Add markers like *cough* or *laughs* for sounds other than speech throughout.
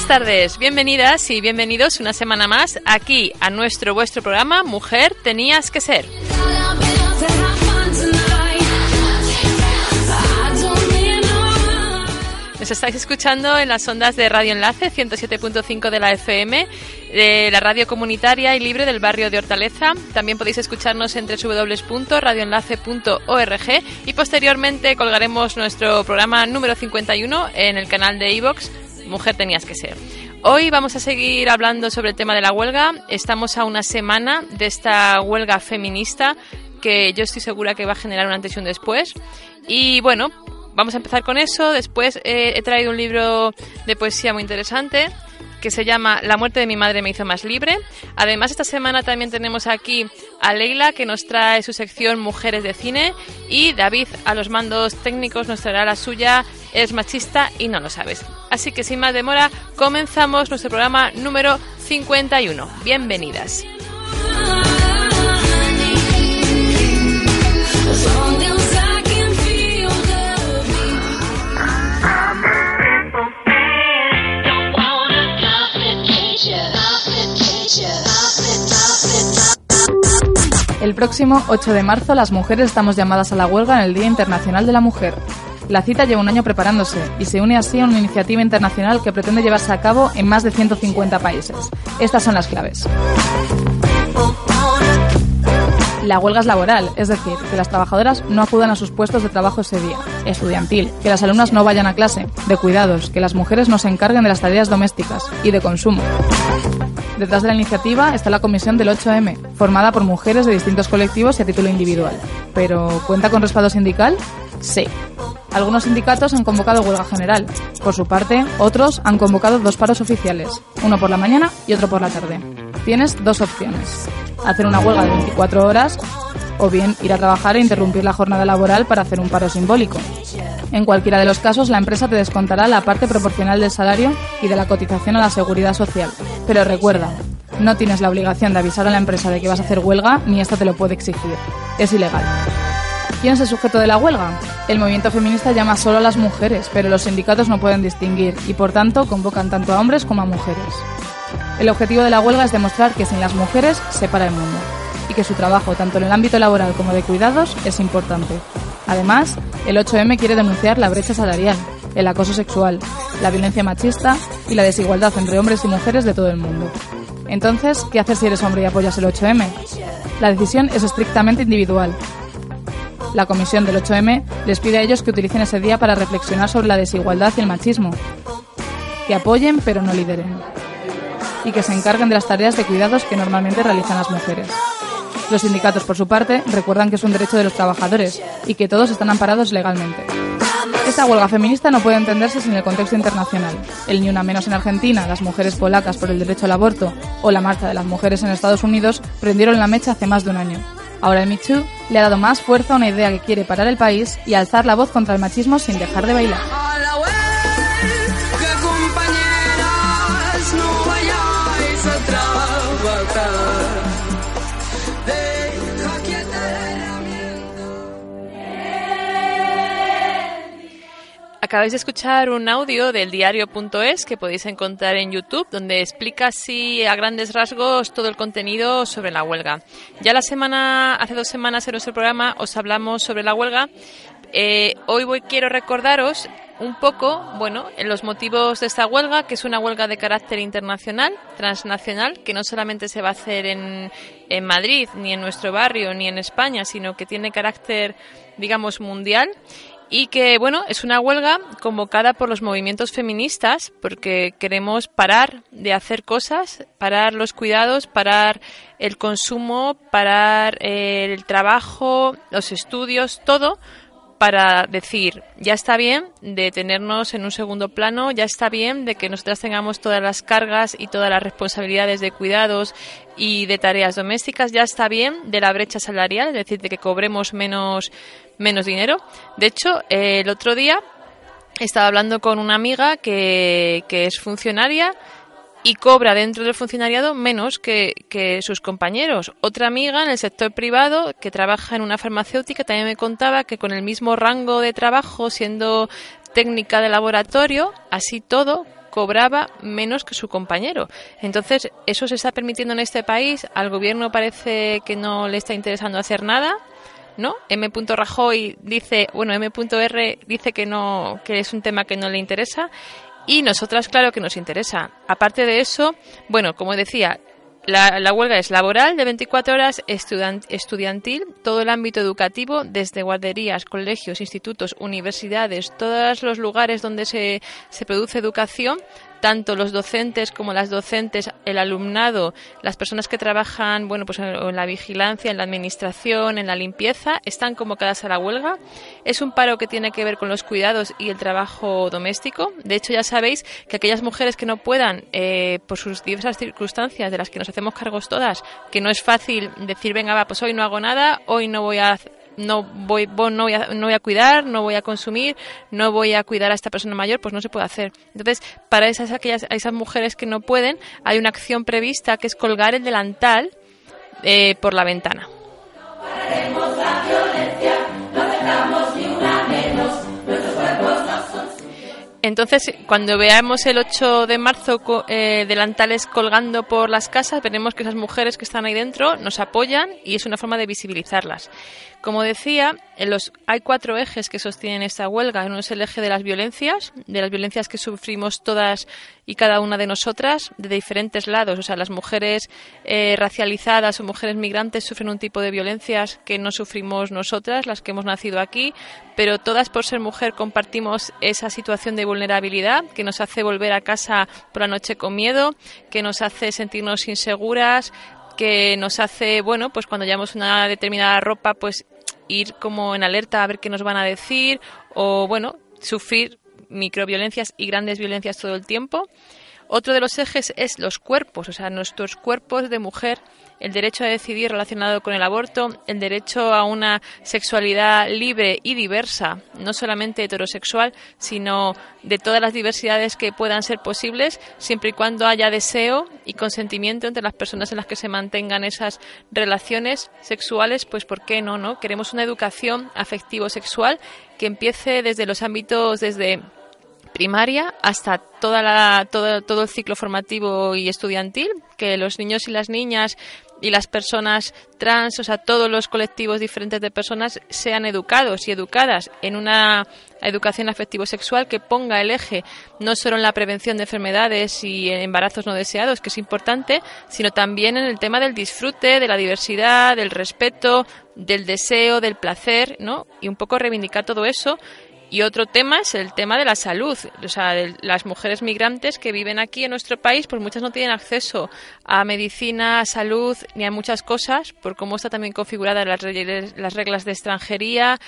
Buenas tardes, bienvenidas y bienvenidos una semana más aquí a nuestro vuestro programa Mujer tenías que ser. Nos estáis escuchando en las ondas de Radio Enlace 107.5 de la FM, de la radio comunitaria y libre del barrio de Hortaleza. También podéis escucharnos en www.radioenlace.org y posteriormente colgaremos nuestro programa número 51 en el canal de iVox Mujer tenías que ser. Hoy vamos a seguir hablando sobre el tema de la huelga. Estamos a una semana de esta huelga feminista que yo estoy segura que va a generar un antes y un después. Y bueno, vamos a empezar con eso. Después eh, he traído un libro de poesía muy interesante que se llama La muerte de mi madre me hizo más libre. Además, esta semana también tenemos aquí a Leila que nos trae su sección Mujeres de Cine y David a los mandos técnicos nos traerá la suya Es machista y no lo sabes. Así que sin más demora, comenzamos nuestro programa número 51. Bienvenidas. El próximo 8 de marzo las mujeres estamos llamadas a la huelga en el Día Internacional de la Mujer. La cita lleva un año preparándose y se une así a una iniciativa internacional que pretende llevarse a cabo en más de 150 países. Estas son las claves. La huelga es laboral, es decir, que las trabajadoras no acudan a sus puestos de trabajo ese día. Estudiantil, que las alumnas no vayan a clase. De cuidados, que las mujeres no se encarguen de las tareas domésticas. Y de consumo. Detrás de la iniciativa está la comisión del 8M, formada por mujeres de distintos colectivos y a título individual. ¿Pero cuenta con respaldo sindical? Sí. Algunos sindicatos han convocado huelga general. Por su parte, otros han convocado dos paros oficiales, uno por la mañana y otro por la tarde. Tienes dos opciones. Hacer una huelga de 24 horas o bien ir a trabajar e interrumpir la jornada laboral para hacer un paro simbólico. En cualquiera de los casos, la empresa te descontará la parte proporcional del salario y de la cotización a la seguridad social. Pero recuerda, no tienes la obligación de avisar a la empresa de que vas a hacer huelga ni esta te lo puede exigir. Es ilegal. ¿Quién es el sujeto de la huelga? El movimiento feminista llama solo a las mujeres, pero los sindicatos no pueden distinguir y por tanto convocan tanto a hombres como a mujeres. El objetivo de la huelga es demostrar que sin las mujeres se para el mundo y que su trabajo, tanto en el ámbito laboral como de cuidados, es importante. Además, el 8M quiere denunciar la brecha salarial, el acoso sexual, la violencia machista y la desigualdad entre hombres y mujeres de todo el mundo. Entonces, ¿qué hacer si eres hombre y apoyas el 8M? La decisión es estrictamente individual. La comisión del 8M les pide a ellos que utilicen ese día para reflexionar sobre la desigualdad y el machismo. Que apoyen pero no lideren. Y que se encarguen de las tareas de cuidados que normalmente realizan las mujeres. Los sindicatos, por su parte, recuerdan que es un derecho de los trabajadores y que todos están amparados legalmente. Esta huelga feminista no puede entenderse sin el contexto internacional. El Ni Una Menos en Argentina, las mujeres polacas por el derecho al aborto o la marcha de las mujeres en Estados Unidos prendieron la mecha hace más de un año. Ahora el Me Too le ha dado más fuerza a una idea que quiere parar el país y alzar la voz contra el machismo sin dejar de bailar. Acabáis de escuchar un audio del diario.es que podéis encontrar en YouTube, donde explica así a grandes rasgos todo el contenido sobre la huelga. Ya la semana, hace dos semanas en nuestro programa os hablamos sobre la huelga Eh, hoy voy, quiero recordaros un poco, bueno, los motivos de esta huelga, que es una huelga de carácter internacional, transnacional, que no solamente se va a hacer en, en Madrid, ni en nuestro barrio, ni en España, sino que tiene carácter, digamos, mundial y que, bueno, es una huelga convocada por los movimientos feministas porque queremos parar de hacer cosas, parar los cuidados, parar el consumo, parar eh, el trabajo, los estudios, todo para decir, ya está bien de tenernos en un segundo plano, ya está bien de que nosotras tengamos todas las cargas y todas las responsabilidades de cuidados y de tareas domésticas, ya está bien de la brecha salarial, es decir, de que cobremos menos, menos dinero. De hecho, eh, el otro día estaba hablando con una amiga que, que es funcionaria y cobra dentro del funcionariado menos que, sus compañeros. Otra amiga en el sector privado que trabaja en una farmacéutica también me contaba que con el mismo rango de trabajo, siendo técnica de laboratorio, así todo cobraba menos que su compañero. Entonces, eso se está permitiendo en este país. Al gobierno parece que no le está interesando hacer nada. ¿no? M. Rajoy dice, bueno, M.R. dice que no, que es un tema que no le interesa y nosotras, claro que nos interesa. Aparte de eso, bueno, como decía, la, la, huelga es laboral de 24 horas, estudiantil, todo el ámbito educativo, desde guarderías, colegios, institutos, universidades, todos los lugares donde se, se produce educación, tanto los docentes como las docentes, el alumnado, las personas que trabajan, bueno, pues en la vigilancia, en la administración, en la limpieza, están convocadas a la huelga. Es un paro que tiene que ver con los cuidados y el trabajo doméstico. De hecho, ya sabéis que aquellas mujeres que no puedan, eh, por sus diversas circunstancias de las que nos hacemos cargos todas, que no es fácil decir, venga, va, pues hoy no hago nada, hoy no voy a no voy, no voy, a, no voy a cuidar, no voy a consumir, no voy a cuidar a esta persona mayor, pues no se puede hacer. Entonces, para esas, aquellas, esas mujeres que no pueden, hay una acción prevista que es colgar el delantal eh, por la ventana. Entonces, cuando veamos el 8 de marzo eh, delantales colgando por las casas, veremos que esas mujeres que están ahí dentro nos apoyan y es una forma de visibilizarlas. Como decía, en los, hay cuatro ejes que sostienen esta huelga. Uno es el eje de las violencias, de las violencias que sufrimos todas y cada una de nosotras de diferentes lados. O sea, las mujeres eh, racializadas o mujeres migrantes sufren un tipo de violencias que no sufrimos nosotras, las que hemos nacido aquí, pero todas por ser mujer compartimos esa situación de vulnerabilidad que nos hace volver a casa por la noche con miedo, que nos hace sentirnos inseguras, que nos hace, bueno, pues cuando llevamos una determinada ropa, pues ir como en alerta a ver qué nos van a decir o, bueno, sufrir microviolencias y grandes violencias todo el tiempo. Otro de los ejes es los cuerpos, o sea, nuestros cuerpos de mujer, el derecho a decidir relacionado con el aborto, el derecho a una sexualidad libre y diversa, no solamente heterosexual, sino de todas las diversidades que puedan ser posibles, siempre y cuando haya deseo y consentimiento entre las personas en las que se mantengan esas relaciones sexuales, pues ¿por qué no? no? Queremos una educación afectivo-sexual que empiece desde los ámbitos, desde primaria hasta toda la, todo, todo el ciclo formativo y estudiantil, que los niños y las niñas y las personas trans, o sea, todos los colectivos diferentes de personas sean educados y educadas en una educación afectivo-sexual que ponga el eje no solo en la prevención de enfermedades y embarazos no deseados, que es importante, sino también en el tema del disfrute, de la diversidad, del respeto, del deseo, del placer, ¿no? Y un poco reivindicar todo eso y otro tema es el tema de la salud. O sea, de las mujeres migrantes que viven aquí en nuestro país, pues muchas no tienen acceso a medicina, a salud, ni a muchas cosas, por cómo está también configurada las, las reglas de extranjería,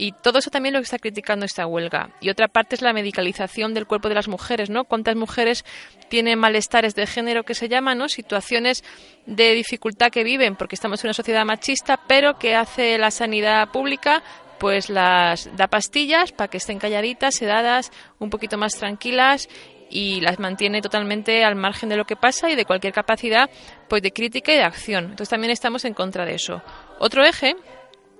y todo eso también lo que está criticando esta huelga. Y otra parte es la medicalización del cuerpo de las mujeres, ¿no? ¿Cuántas mujeres tienen malestares de género que se llaman, ¿no? Situaciones de dificultad que viven porque estamos en una sociedad machista, pero que hace la sanidad pública pues las da pastillas para que estén calladitas, sedadas, un poquito más tranquilas y las mantiene totalmente al margen de lo que pasa y de cualquier capacidad pues de crítica y de acción. Entonces también estamos en contra de eso. Otro eje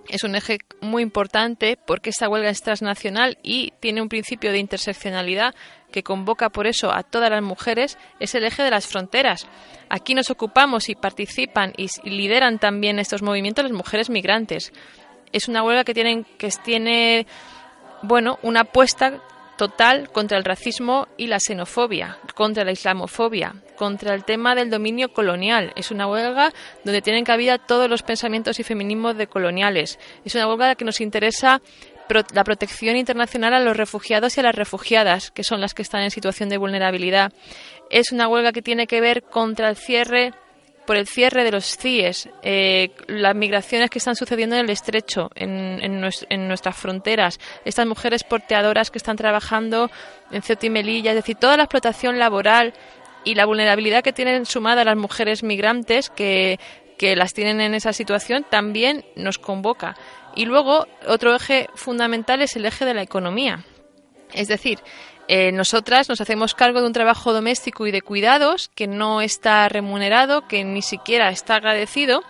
es un eje muy importante porque esta huelga es transnacional y tiene un principio de interseccionalidad que convoca por eso a todas las mujeres, es el eje de las fronteras. Aquí nos ocupamos y participan y lideran también estos movimientos las mujeres migrantes es una huelga que tienen que tiene bueno, una apuesta total contra el racismo y la xenofobia, contra la islamofobia, contra el tema del dominio colonial. Es una huelga donde tienen cabida todos los pensamientos y feminismos de coloniales. Es una huelga que nos interesa la protección internacional a los refugiados y a las refugiadas, que son las que están en situación de vulnerabilidad. Es una huelga que tiene que ver contra el cierre por el cierre de los CIES, eh, las migraciones que están sucediendo en el estrecho, en, en nues- en nuestras fronteras, estas mujeres porteadoras que están trabajando en Ceuta y Melilla, es decir, toda la explotación laboral y la vulnerabilidad que tienen sumada las mujeres migrantes que las tienen en esa situación también nos convoca. Y luego, otro eje fundamental es el eje de la economía. Es decir, eh, nosotras nos hacemos cargo de un trabajo doméstico y de cuidados que no está remunerado, que ni siquiera está agradecido.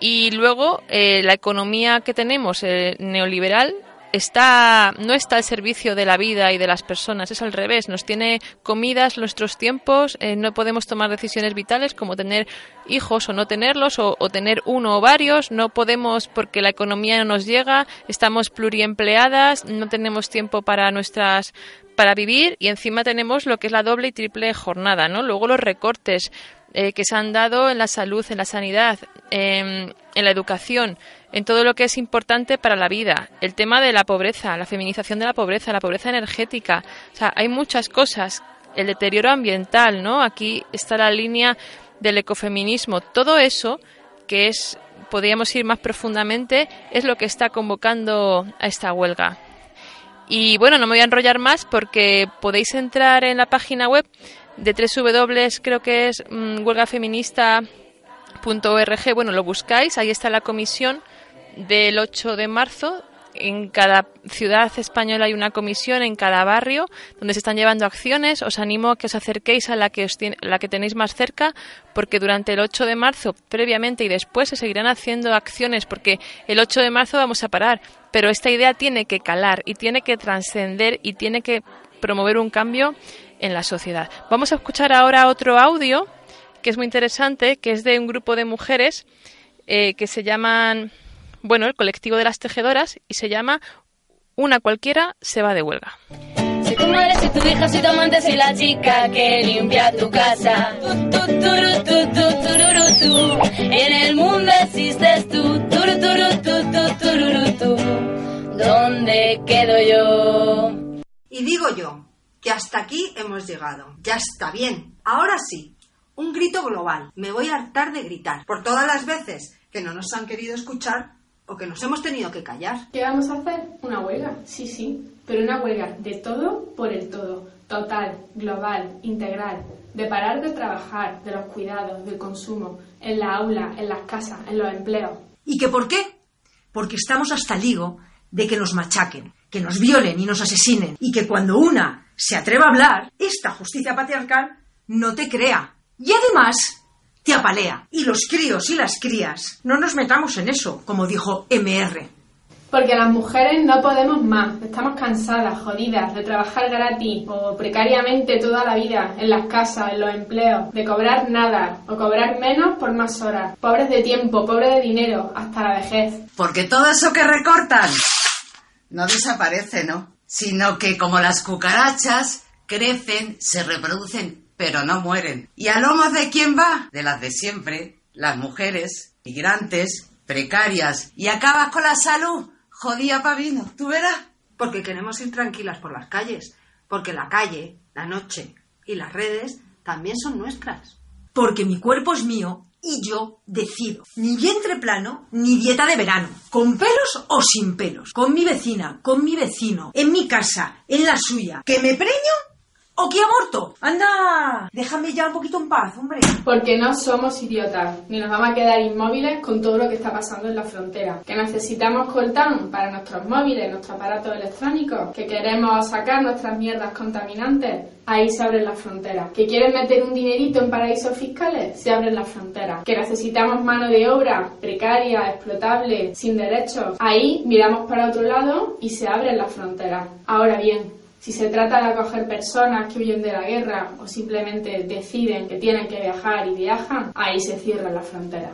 Y luego eh, la economía que tenemos, eh, neoliberal, está no está al servicio de la vida y de las personas, es al revés, nos tiene comidas nuestros tiempos, eh, no podemos tomar decisiones vitales como tener hijos o no tenerlos o, o tener uno o varios, no podemos porque la economía no nos llega, estamos pluriempleadas, no tenemos tiempo para nuestras para vivir y encima tenemos lo que es la doble y triple jornada, ¿no? Luego los recortes eh, que se han dado en la salud, en la sanidad, en, en la educación, en todo lo que es importante para la vida. El tema de la pobreza, la feminización de la pobreza, la pobreza energética. O sea, hay muchas cosas. El deterioro ambiental, ¿no? Aquí está la línea del ecofeminismo. Todo eso, que es, podríamos ir más profundamente, es lo que está convocando a esta huelga. Y bueno, no me voy a enrollar más porque podéis entrar en la página web de www, creo que es mm, huelgafeminista.org. Bueno, lo buscáis, ahí está la comisión del 8 de marzo. En cada ciudad española hay una comisión, en cada barrio, donde se están llevando acciones. Os animo a que os acerquéis a la que, os tiene- la que tenéis más cerca, porque durante el 8 de marzo, previamente y después, se seguirán haciendo acciones, porque el 8 de marzo vamos a parar. Pero esta idea tiene que calar y tiene que trascender y tiene que promover un cambio en la sociedad. Vamos a escuchar ahora otro audio que es muy interesante, que es de un grupo de mujeres eh, que se llaman, bueno, el colectivo de las tejedoras y se llama Una cualquiera se va de huelga. Si tu madre, si tu hija, si tu amante, si la chica que limpia tu casa. Tu, tu, turu, tu, tu, tururu, tú. En el mundo existes tú. Turu, turu, tu, tu, tururu, tú. ¿Dónde quedo yo? Y digo yo, que hasta aquí hemos llegado. Ya está bien. Ahora sí, un grito global. Me voy a hartar de gritar por todas las veces que no nos han querido escuchar o que nos hemos tenido que callar. ¿Qué vamos a hacer? Una huelga, sí, sí, pero una huelga de todo por el todo, total, global, integral, de parar de trabajar, de los cuidados, del consumo, en la aula, en las casas, en los empleos. ¿Y que por qué? Porque estamos hasta el higo de que nos machaquen, que nos violen y nos asesinen, y que cuando una se atreva a hablar, esta justicia patriarcal no te crea. Y además te apalea. Y los críos y las crías, no nos metamos en eso, como dijo MR. Porque las mujeres no podemos más, estamos cansadas, jodidas, de trabajar gratis o precariamente toda la vida en las casas, en los empleos, de cobrar nada o cobrar menos por más horas, pobres de tiempo, pobres de dinero, hasta la vejez. Porque todo eso que recortan no desaparece, ¿no? Sino que como las cucarachas crecen, se reproducen, pero no mueren. ¿Y a lomos de quién va? De las de siempre, las mujeres, migrantes, precarias. ¿Y acabas con la salud? Jodía pavino, ¿tú verás? Porque queremos ir tranquilas por las calles. Porque la calle, la noche y las redes también son nuestras. Porque mi cuerpo es mío y yo decido. Ni vientre plano, ni dieta de verano. Con pelos o sin pelos. Con mi vecina, con mi vecino. En mi casa, en la suya. ¿Que me preño o que aborto? Anda, déjame ya un poquito en paz, hombre. Porque no somos idiotas, ni nos vamos a quedar inmóviles con todo lo que está pasando en la frontera. Que necesitamos coltán para nuestros móviles, nuestros aparatos electrónicos. Que queremos sacar nuestras mierdas contaminantes. Ahí se abren las fronteras. Que quieren meter un dinerito en paraísos fiscales. Se abren las fronteras. Que necesitamos mano de obra precaria, explotable, sin derechos. Ahí miramos para otro lado y se abren las fronteras. Ahora bien, si se trata de acoger personas que huyen de la guerra o simplemente deciden que tienen que viajar y viajan, ahí se cierran las fronteras.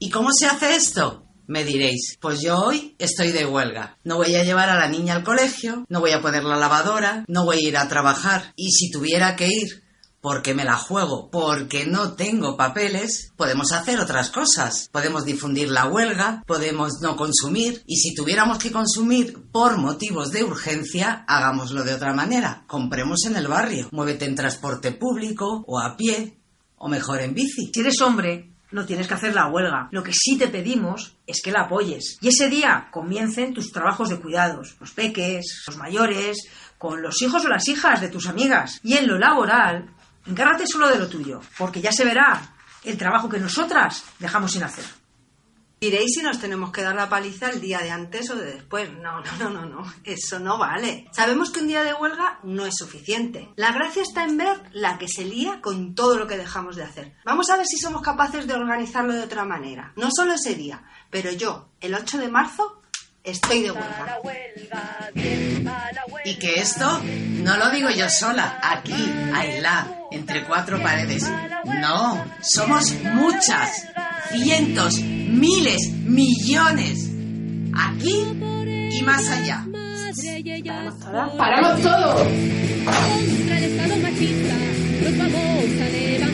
¿Y cómo se hace esto? Me diréis, pues yo hoy estoy de huelga. No voy a llevar a la niña al colegio, no voy a poner la lavadora, no voy a ir a trabajar. Y si tuviera que ir porque me la juego, porque no tengo papeles, podemos hacer otras cosas. Podemos difundir la huelga, podemos no consumir y si tuviéramos que consumir por motivos de urgencia, hagámoslo de otra manera. Compremos en el barrio, muévete en transporte público o a pie o mejor en bici. Si eres hombre, no tienes que hacer la huelga. Lo que sí te pedimos es que la apoyes. Y ese día comiencen tus trabajos de cuidados, los peques, los mayores, con los hijos o las hijas de tus amigas. Y en lo laboral, encárgate solo de lo tuyo, porque ya se verá el trabajo que nosotras dejamos sin hacer. Diréis si nos tenemos que dar la paliza el día de antes o de después. No, no, no, no, no. Eso no vale. Sabemos que un día de huelga no es suficiente. La gracia está en ver la que se lía con todo lo que dejamos de hacer. Vamos a ver si somos capaces de organizarlo de otra manera. No solo ese día, pero yo, el 8 de marzo, estoy de huelga. Y que esto no lo digo yo sola, aquí, aislada, entre cuatro paredes. No, somos muchas, cientos, miles, millones. Aquí y más allá. ¡Paramos todo! Contra el Estado machista nos vamos a levantar.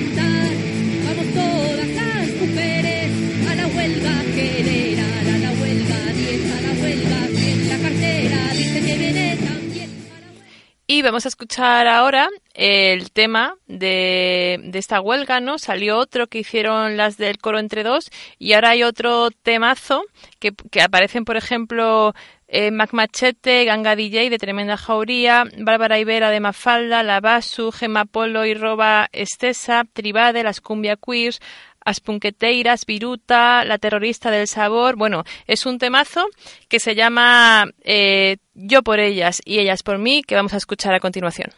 Y vamos a escuchar ahora el tema de, de esta huelga, ¿no? Salió otro que hicieron las del coro entre dos y ahora hay otro temazo que, que aparecen, por ejemplo, eh, Mac Machete, Ganga DJ de Tremenda Jauría, Bárbara Ibera de Mafalda, Lavasu, Gemma Polo y Roba Estesa, Tribade, Las Cumbia Queers, As Punqueteiras, Viruta, La Terrorista del Sabor. Bueno, es un temazo que se llama eh, Yo por ellas y ellas por mí, que vamos a escuchar a continuación.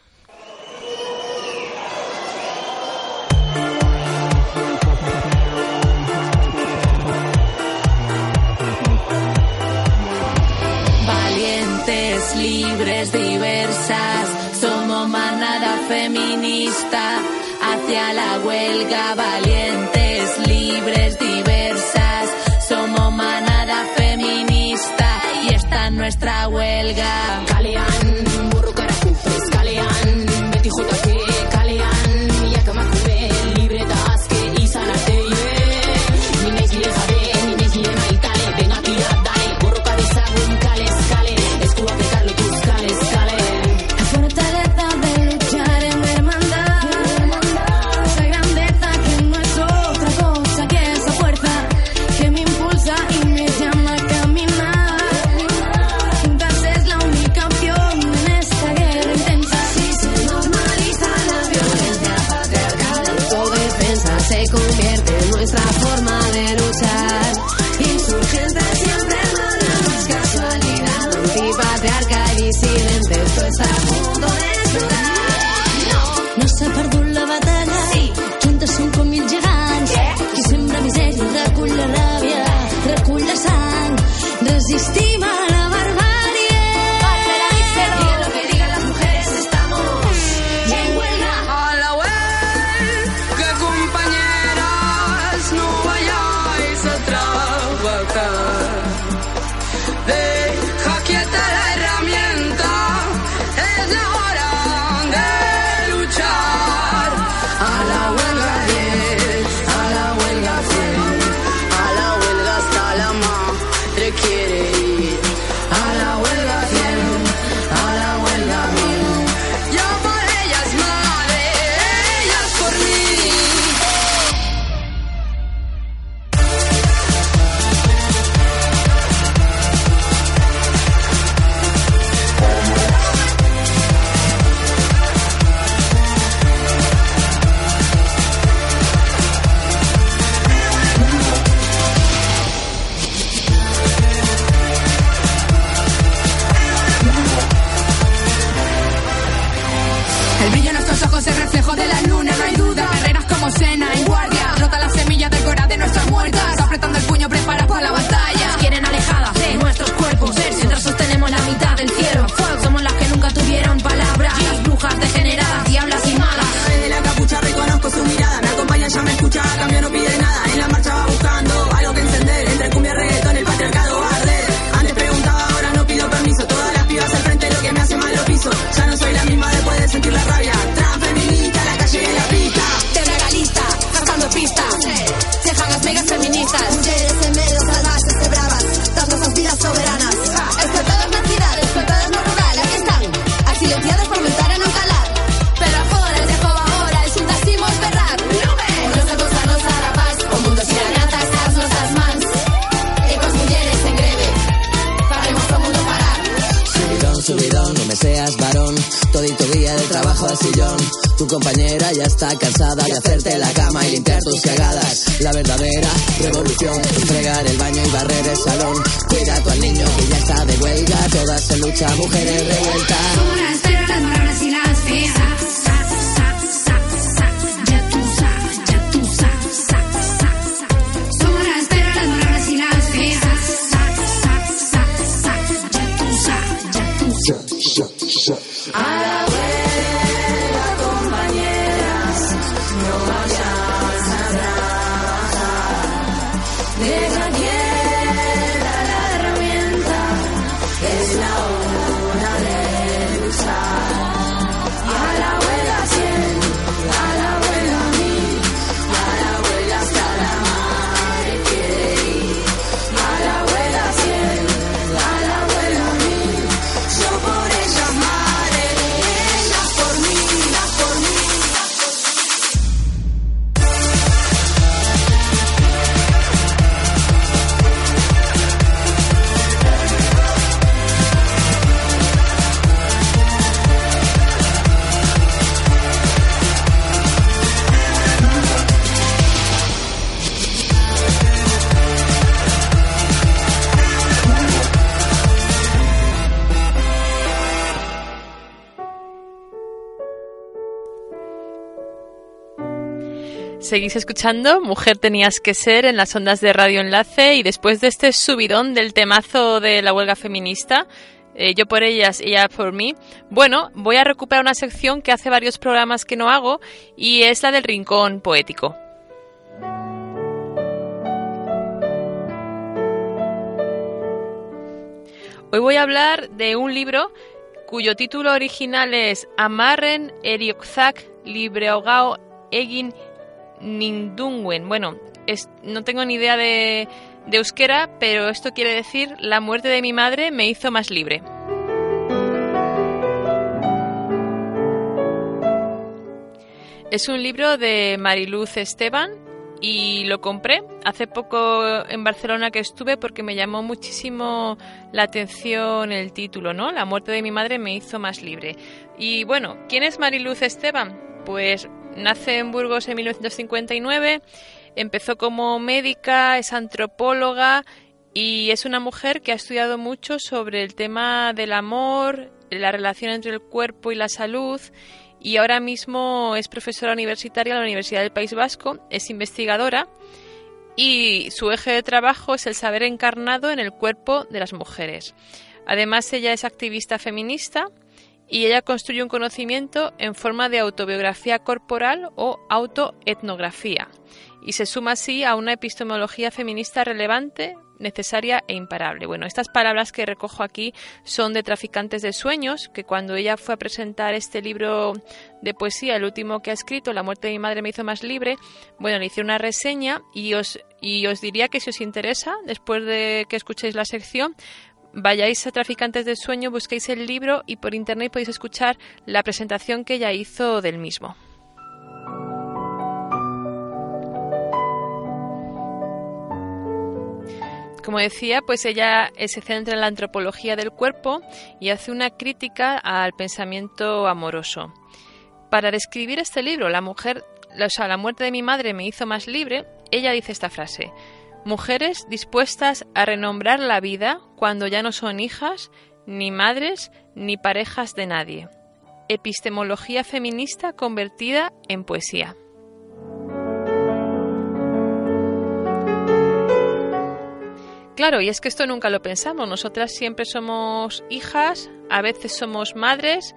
Valientes, libres, diversas, somos manada feminista hacia la huelga. Valientes, nuestra huelga. Kalian, burro karakufes, Kalian, beti jotake, Todas en lucha, mujeres revueltas. Seguís escuchando Mujer tenías que ser en las ondas de Radio Enlace y después de este subidón del temazo de la huelga feminista, eh, yo por ellas, ella por mí, bueno, voy a recuperar una sección que hace varios programas que no hago y es la del rincón poético. Hoy voy a hablar de un libro cuyo título original es Amarren Eriokzak Libreogao Egin Nindungwen. Bueno, no tengo ni idea de, de euskera, pero esto quiere decir La muerte de mi madre me hizo más libre. Es un libro de Mariluz Esteban y lo compré hace poco en Barcelona que estuve porque me llamó muchísimo la atención el título, ¿no? La muerte de mi madre me hizo más libre. Y bueno, ¿quién es Mariluz Esteban? Pues nace en Burgos en 1959, empezó como médica, es antropóloga y es una mujer que ha estudiado mucho sobre el tema del amor, la relación entre el cuerpo y la salud y ahora mismo es profesora universitaria en la Universidad del País Vasco, es investigadora y su eje de trabajo es el saber encarnado en el cuerpo de las mujeres. Además, ella es activista feminista y ella construye un conocimiento en forma de autobiografía corporal o autoetnografía y se suma así a una epistemología feminista relevante, necesaria e imparable. Bueno, estas palabras que recojo aquí son de Traficantes de Sueños, que cuando ella fue a presentar este libro de poesía, el último que ha escrito, La muerte de mi madre me hizo más libre, bueno, le hice una reseña y os, y os diría que si os interesa, después de que escuchéis la sección, vayáis a Traficantes de Sueño, busquéis el libro y por internet podéis escuchar la presentación que ella hizo del mismo. Como decía, pues ella eh, se centra en la antropología del cuerpo y hace una crítica al pensamiento amoroso. Para describir este libro, la mujer, o sea, la muerte de mi madre me hizo más libre, ella dice esta frase: Mujeres dispuestas a renombrar la vida cuando ya no son hijas, ni madres, ni parejas de nadie. Epistemología feminista convertida en poesía. Claro, y es que esto nunca lo pensamos. Nosotras siempre somos hijas, a veces somos madres.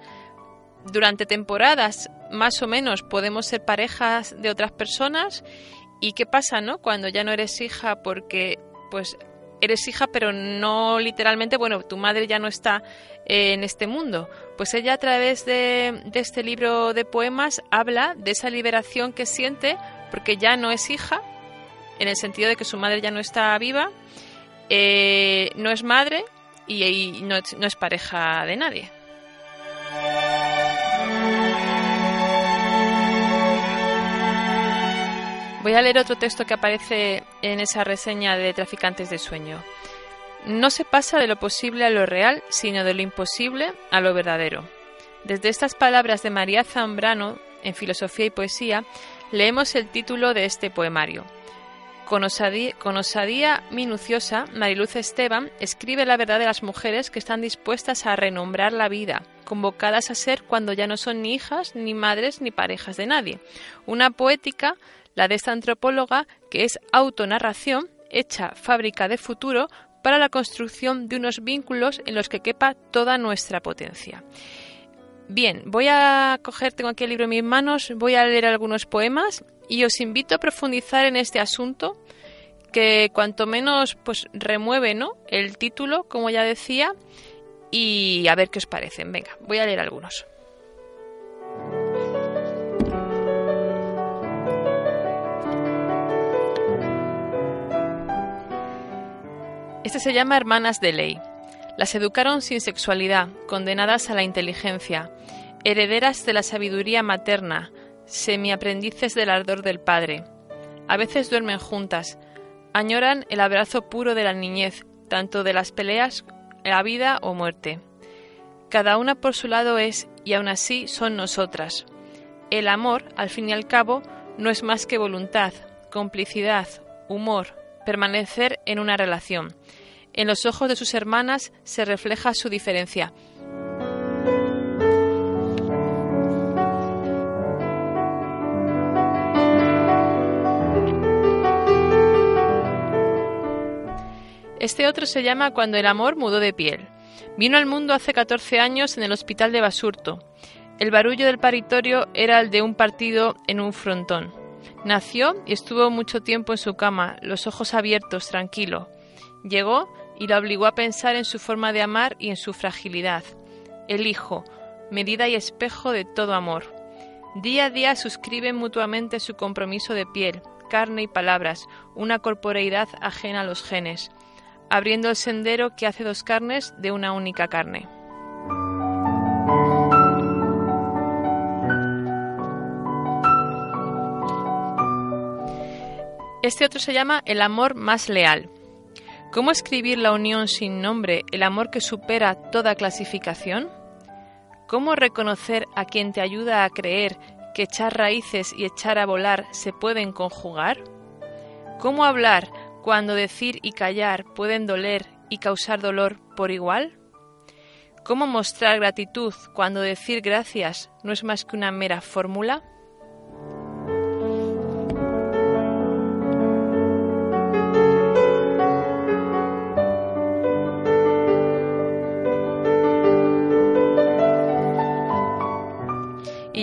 Durante temporadas, más o menos, podemos ser parejas de otras personas. ¿Y qué pasa, no? Cuando ya no eres hija porque, pues, eres hija, pero no literalmente, bueno, tu madre ya no está en este mundo. Pues ella a través de, este libro de poemas habla de esa liberación que siente porque ya no es hija, en el sentido de que su madre ya no está viva, eh, no es madre y, no, no es pareja de nadie. Voy a leer otro texto que aparece en esa reseña de Traficantes de Sueño. No se pasa de lo posible a lo real, sino de lo imposible a lo verdadero. Desde estas palabras de María Zambrano, en Filosofía y Poesía, leemos el título de este poemario. Con osadía, con osadía minuciosa, Mariluz Esteban escribe la verdad de las mujeres que están dispuestas a renombrar la vida, convocadas a ser cuando ya no son ni hijas, ni madres, ni parejas de nadie. Una poética, la de esta antropóloga, que es autonarración, hecha fábrica de futuro para la construcción de unos vínculos en los que quepa toda nuestra potencia. Bien, voy a coger, tengo aquí el libro en mis manos, voy a leer algunos poemas y os invito a profundizar en este asunto que cuanto menos pues remueve, ¿no? El título, como ya decía, y a ver qué os parecen. Venga, voy a leer algunos. Este se llama Hermanas de Ley. Las educaron sin sexualidad, condenadas a la inteligencia, herederas de la sabiduría materna, semiaprendices del ardor del padre. A veces duermen juntas, añoran el abrazo puro de la niñez, tanto de las peleas, la vida o muerte. Cada una por su lado es, y aún así son nosotras. El amor, al fin y al cabo, no es más que voluntad, complicidad, humor, permanecer en una relación. En los ojos de sus hermanas se refleja su diferencia. Este otro se llama Cuando el amor mudó de piel. Vino al mundo hace 14 años en el hospital de Basurto. El barullo del paritorio era el de un partido en un frontón. Nació y estuvo mucho tiempo en su cama, los ojos abiertos, tranquilo. Llegó y lo obligó a pensar en su forma de amar y en su fragilidad. El hijo, medida y espejo de todo amor. Día a día suscriben mutuamente su compromiso de piel, carne y palabras, una corporeidad ajena a los genes, abriendo el sendero que hace dos carnes de una única carne. Este otro se llama El amor más leal. ¿Cómo escribir la unión sin nombre, el amor que supera toda clasificación? ¿Cómo reconocer a quien te ayuda a creer que echar raíces y echar a volar se pueden conjugar? ¿Cómo hablar cuando decir y callar pueden doler y causar dolor por igual? ¿Cómo mostrar gratitud cuando decir gracias no es más que una mera fórmula?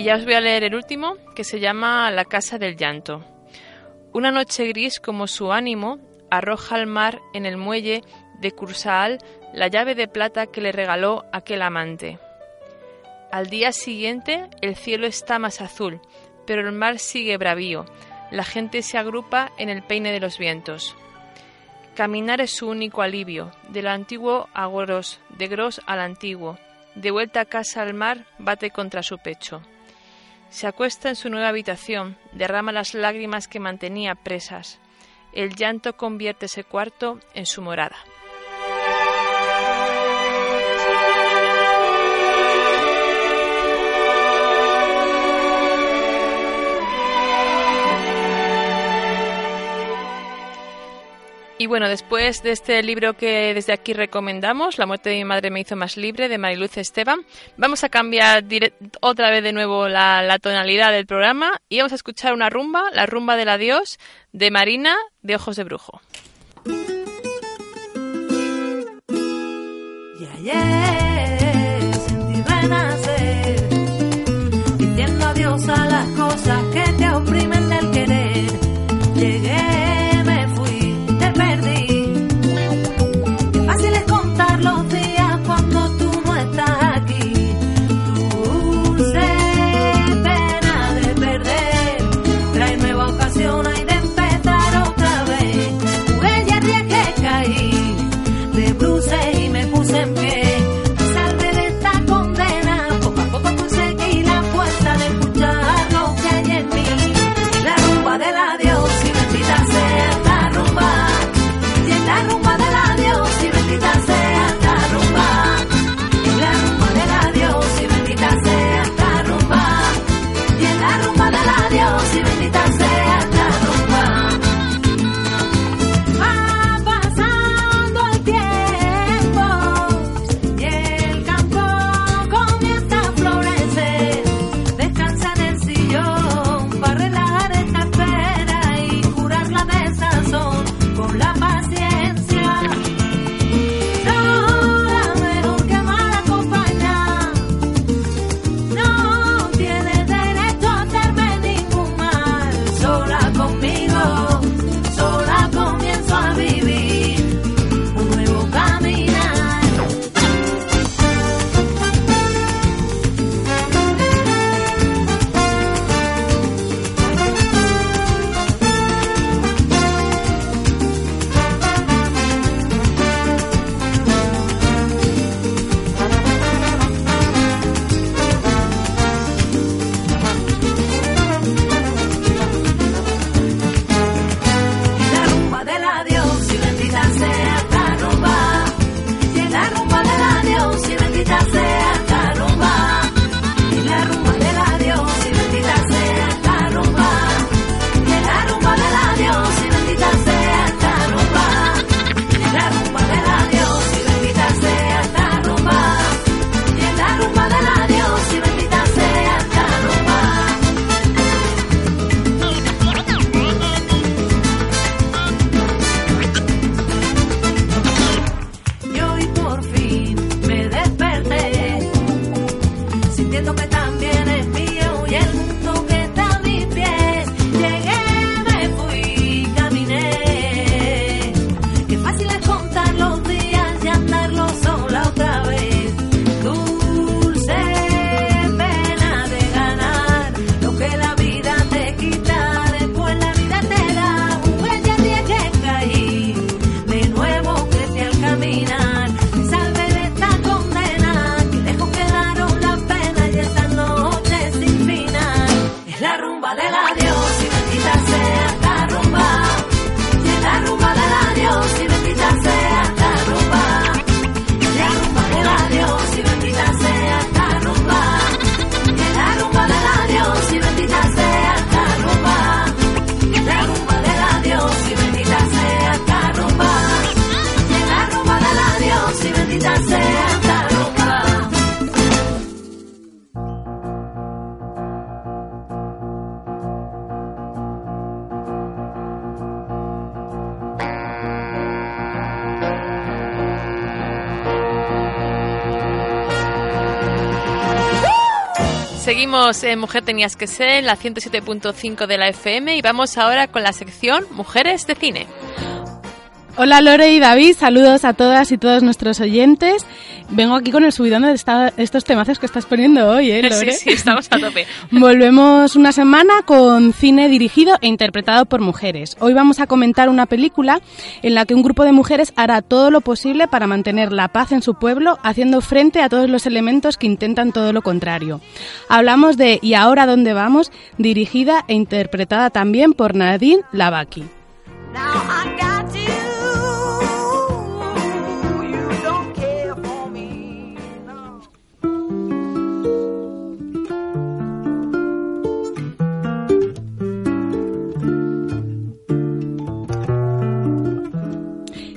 Y ya os voy a leer el último, que se llama La Casa del Llanto. Una noche gris como su ánimo arroja al mar en el muelle de Cursaal la llave de plata que le regaló aquel amante. Al día siguiente el cielo está más azul, pero el mar sigue bravío. La gente se agrupa en el peine de los vientos. Caminar es su único alivio, del antiguo a Gros, de Gros al antiguo. De vuelta a casa al mar, bate contra su pecho. Se acuesta en su nueva habitación, derrama las lágrimas que mantenía presas. El llanto convierte ese cuarto en su morada. Y bueno, después de este libro que desde aquí recomendamos, La muerte de mi madre me hizo más libre, de Mariluz Esteban, vamos a cambiar otra vez de nuevo la, tonalidad del programa y vamos a escuchar una rumba, la rumba del adiós, de Marina, de Ojos de Brujo. Y ayer En Mujer Tenías que Ser, la 107.5 de la FM, y vamos ahora con la sección Mujeres de Cine. Hola Lore y David, saludos a todas y todos nuestros oyentes. Vengo aquí con el subidón de esta- estos temazos que estás poniendo hoy, ¿eh, *laughs* Lore? Sí, sí, estamos a tope. *laughs* Volvemos una semana con cine dirigido e interpretado por mujeres. Hoy vamos a comentar una película en la que un grupo de mujeres hará todo lo posible para mantener la paz en su pueblo, haciendo frente a todos los elementos que intentan todo lo contrario. Hablamos de Y ahora dónde vamos, dirigida e interpretada también por Nadine Lavaki.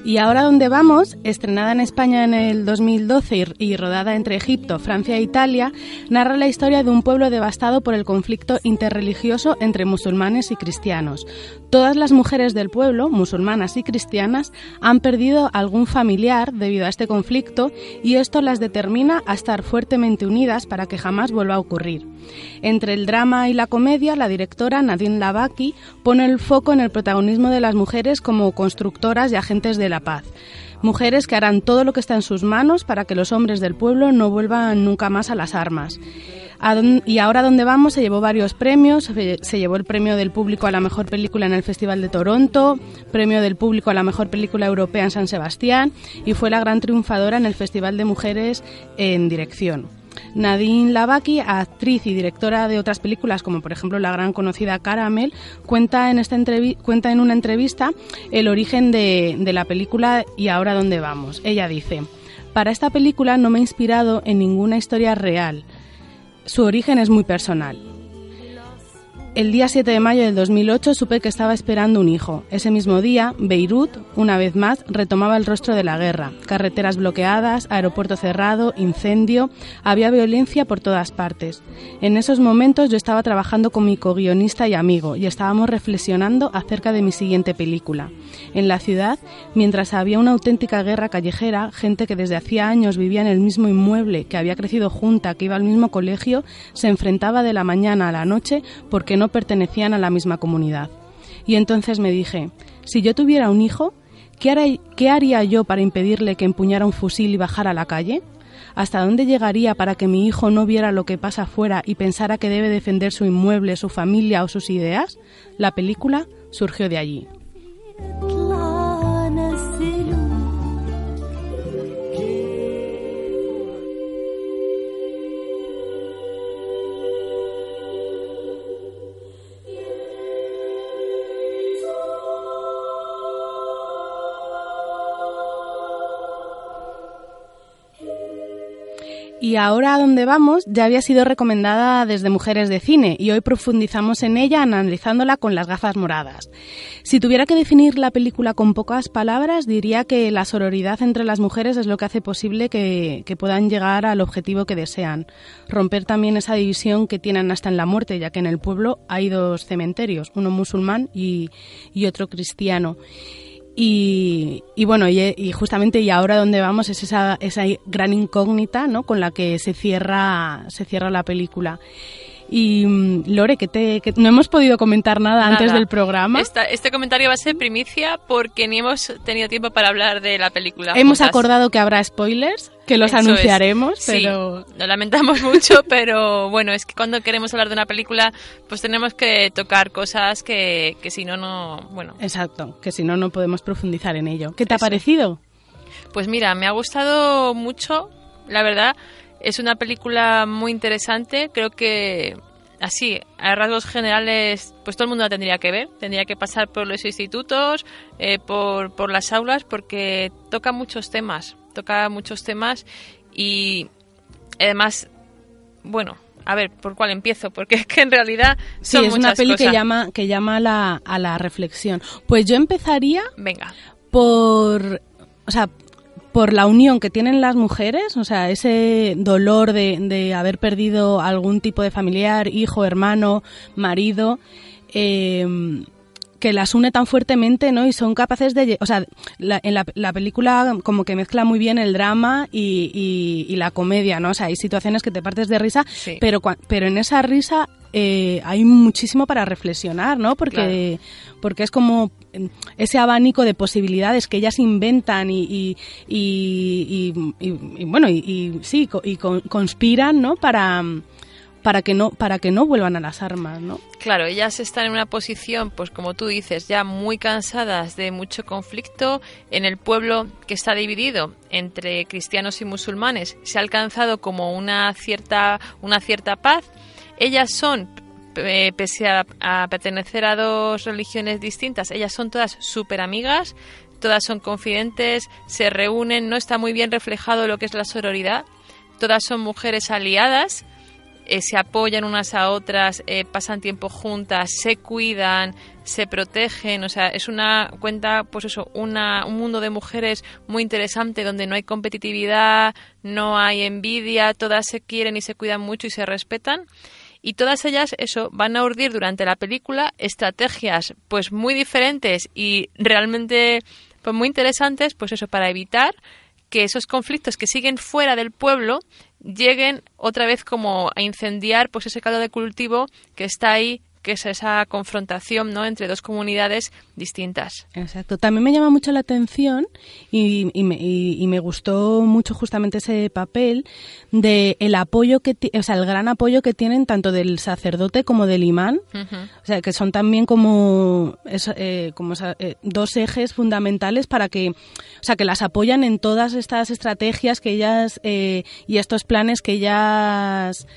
Y ahora dónde vamos, estrenada en España en el 2012 y, y rodada entre Egipto, Francia e Italia, narra la historia de un pueblo devastado por el conflicto interreligioso entre musulmanes y cristianos. Todas las mujeres del pueblo, musulmanas y cristianas, han perdido algún familiar debido a este conflicto y esto las determina a estar fuertemente unidas para que jamás vuelva a ocurrir. Entre el drama y la comedia, la directora Nadine Lavaki pone el foco en el protagonismo de las mujeres como constructoras y agentes de la paz. Mujeres que harán todo lo que está en sus manos para que los hombres del pueblo no vuelvan nunca más a las armas. Y ahora donde vamos se llevó varios premios, se llevó el premio del público a la mejor película en el Festival de Toronto, premio del público a la mejor película europea en San Sebastián y fue la gran triunfadora en el Festival de Mujeres en Dirección. Nadine Lavaki, actriz y directora de otras películas, como por ejemplo la gran conocida Caramel, cuenta en, esta cuenta en una entrevista el origen de, de la película y ahora dónde vamos. Ella dice, para esta película no me he inspirado en ninguna historia real. Su origen es muy personal. El día 7 de mayo del 2008 supe que estaba esperando un hijo. Ese mismo día, Beirut, una vez más, retomaba el rostro de la guerra. Carreteras bloqueadas, aeropuerto cerrado, incendio, había violencia por todas partes. En esos momentos yo estaba trabajando con mi co-guionista y amigo y estábamos reflexionando acerca de mi siguiente película. En la ciudad, mientras había una auténtica guerra callejera, gente que desde hacía años vivía en el mismo inmueble, que había crecido junta, que iba al mismo colegio, se enfrentaba de la mañana a la noche porque no pertenecían a la misma comunidad. Y entonces me dije, si yo tuviera un hijo, ¿qué, qué haría yo para impedirle que empuñara un fusil y bajara a la calle? ¿Hasta dónde llegaría para que mi hijo no viera lo que pasa afuera y pensara que debe defender su inmueble, su familia o sus ideas? La película surgió de allí. Y ahora a dónde vamos ya había sido recomendada desde Mujeres de Cine y hoy profundizamos en ella analizándola con las gafas moradas. Si tuviera que definir la película con pocas palabras, diría que la sororidad entre las mujeres es lo que hace posible que, puedan llegar al objetivo que desean. Romper también esa división que tienen hasta en la muerte, ya que en el pueblo hay dos cementerios, uno musulmán y otro cristiano. Y, y bueno, y, y justamente y ahora donde vamos es esa, esa gran incógnita ¿no? con la que se cierra, se cierra la película. Y mm, Lore, que, te, que no hemos podido comentar nada, antes Nada. del programa. Esta- este comentario va a ser primicia porque ni hemos tenido tiempo para hablar de la película. Hemos juntas. acordado que habrá spoilers, que los Eso es. anunciaremos, Sí, pero lo lamentamos mucho, *laughs* pero bueno, es que cuando queremos hablar de una película, pues tenemos que tocar cosas que, que si no, no. Bueno, exacto, que si no, no podemos profundizar en ello. ¿Qué te ha parecido? Pues mira, me ha gustado mucho, la verdad. Es una película muy interesante. Creo que así, a rasgos generales, pues todo el mundo la tendría que ver. Tendría que pasar por los institutos, eh, por, por las aulas, porque toca muchos temas. Toca muchos temas y además, bueno, a ver, ¿por cuál empiezo? Porque es que en realidad Sí, son es una peli que llama, que llama a, la, a la reflexión. Pues yo empezaría Venga. por, o sea, por la unión que tienen las mujeres, o sea, ese dolor de, de haber perdido algún tipo de familiar, hijo, hermano, marido, eh, que las une tan fuertemente, ¿no? Y son capaces de, o sea, la- en la, la película como que mezcla muy bien el drama y, y- y la comedia, ¿no? O sea, hay situaciones que te partes de risa, Sí. pero pero en esa risa eh, hay muchísimo para reflexionar, ¿no? Porque porque es como mm, ese abanico de posibilidades que ellas inventan y, y, y- y- y- y, bueno y, y sí y con- conspiran, ¿no? Para para que no para que no vuelvan a las armas, ¿no? Claro, ellas están en una posición, pues como tú dices, ya muy cansadas de mucho conflicto en el pueblo que está dividido entre cristianos y musulmanes. Se ha alcanzado como una cierta una cierta paz. Ellas son eh, pese a, a pertenecer a dos religiones distintas, ellas son todas súper amigas, todas son confidentes, se reúnen, no está muy bien reflejado lo que es la sororidad, todas son mujeres aliadas, eh, se apoyan unas a otras, eh, pasan tiempo juntas, se cuidan, se protegen, o sea, es una cuenta, pues eso, una, un mundo de mujeres muy interesante donde no hay competitividad, no hay envidia, todas se quieren y se cuidan mucho y se respetan. Y todas ellas, eso, van a urdir durante la película estrategias, pues muy diferentes y realmente, pues muy interesantes, pues eso, para evitar que esos conflictos que siguen fuera del pueblo lleguen otra vez como a incendiar pues ese caldo de cultivo que está ahí que es esa confrontación ¿no? entre dos comunidades distintas. Exacto. También me llama mucho la atención y, y me, y- y me gustó mucho justamente ese papel de el apoyo que, o sea, el gran apoyo que tienen tanto del sacerdote como del imán. O sea, que son también como, es- eh, como eh, dos ejes fundamentales para que, o sea, que las apoyan en todas estas estrategias que ellas eh, y estos planes que ellas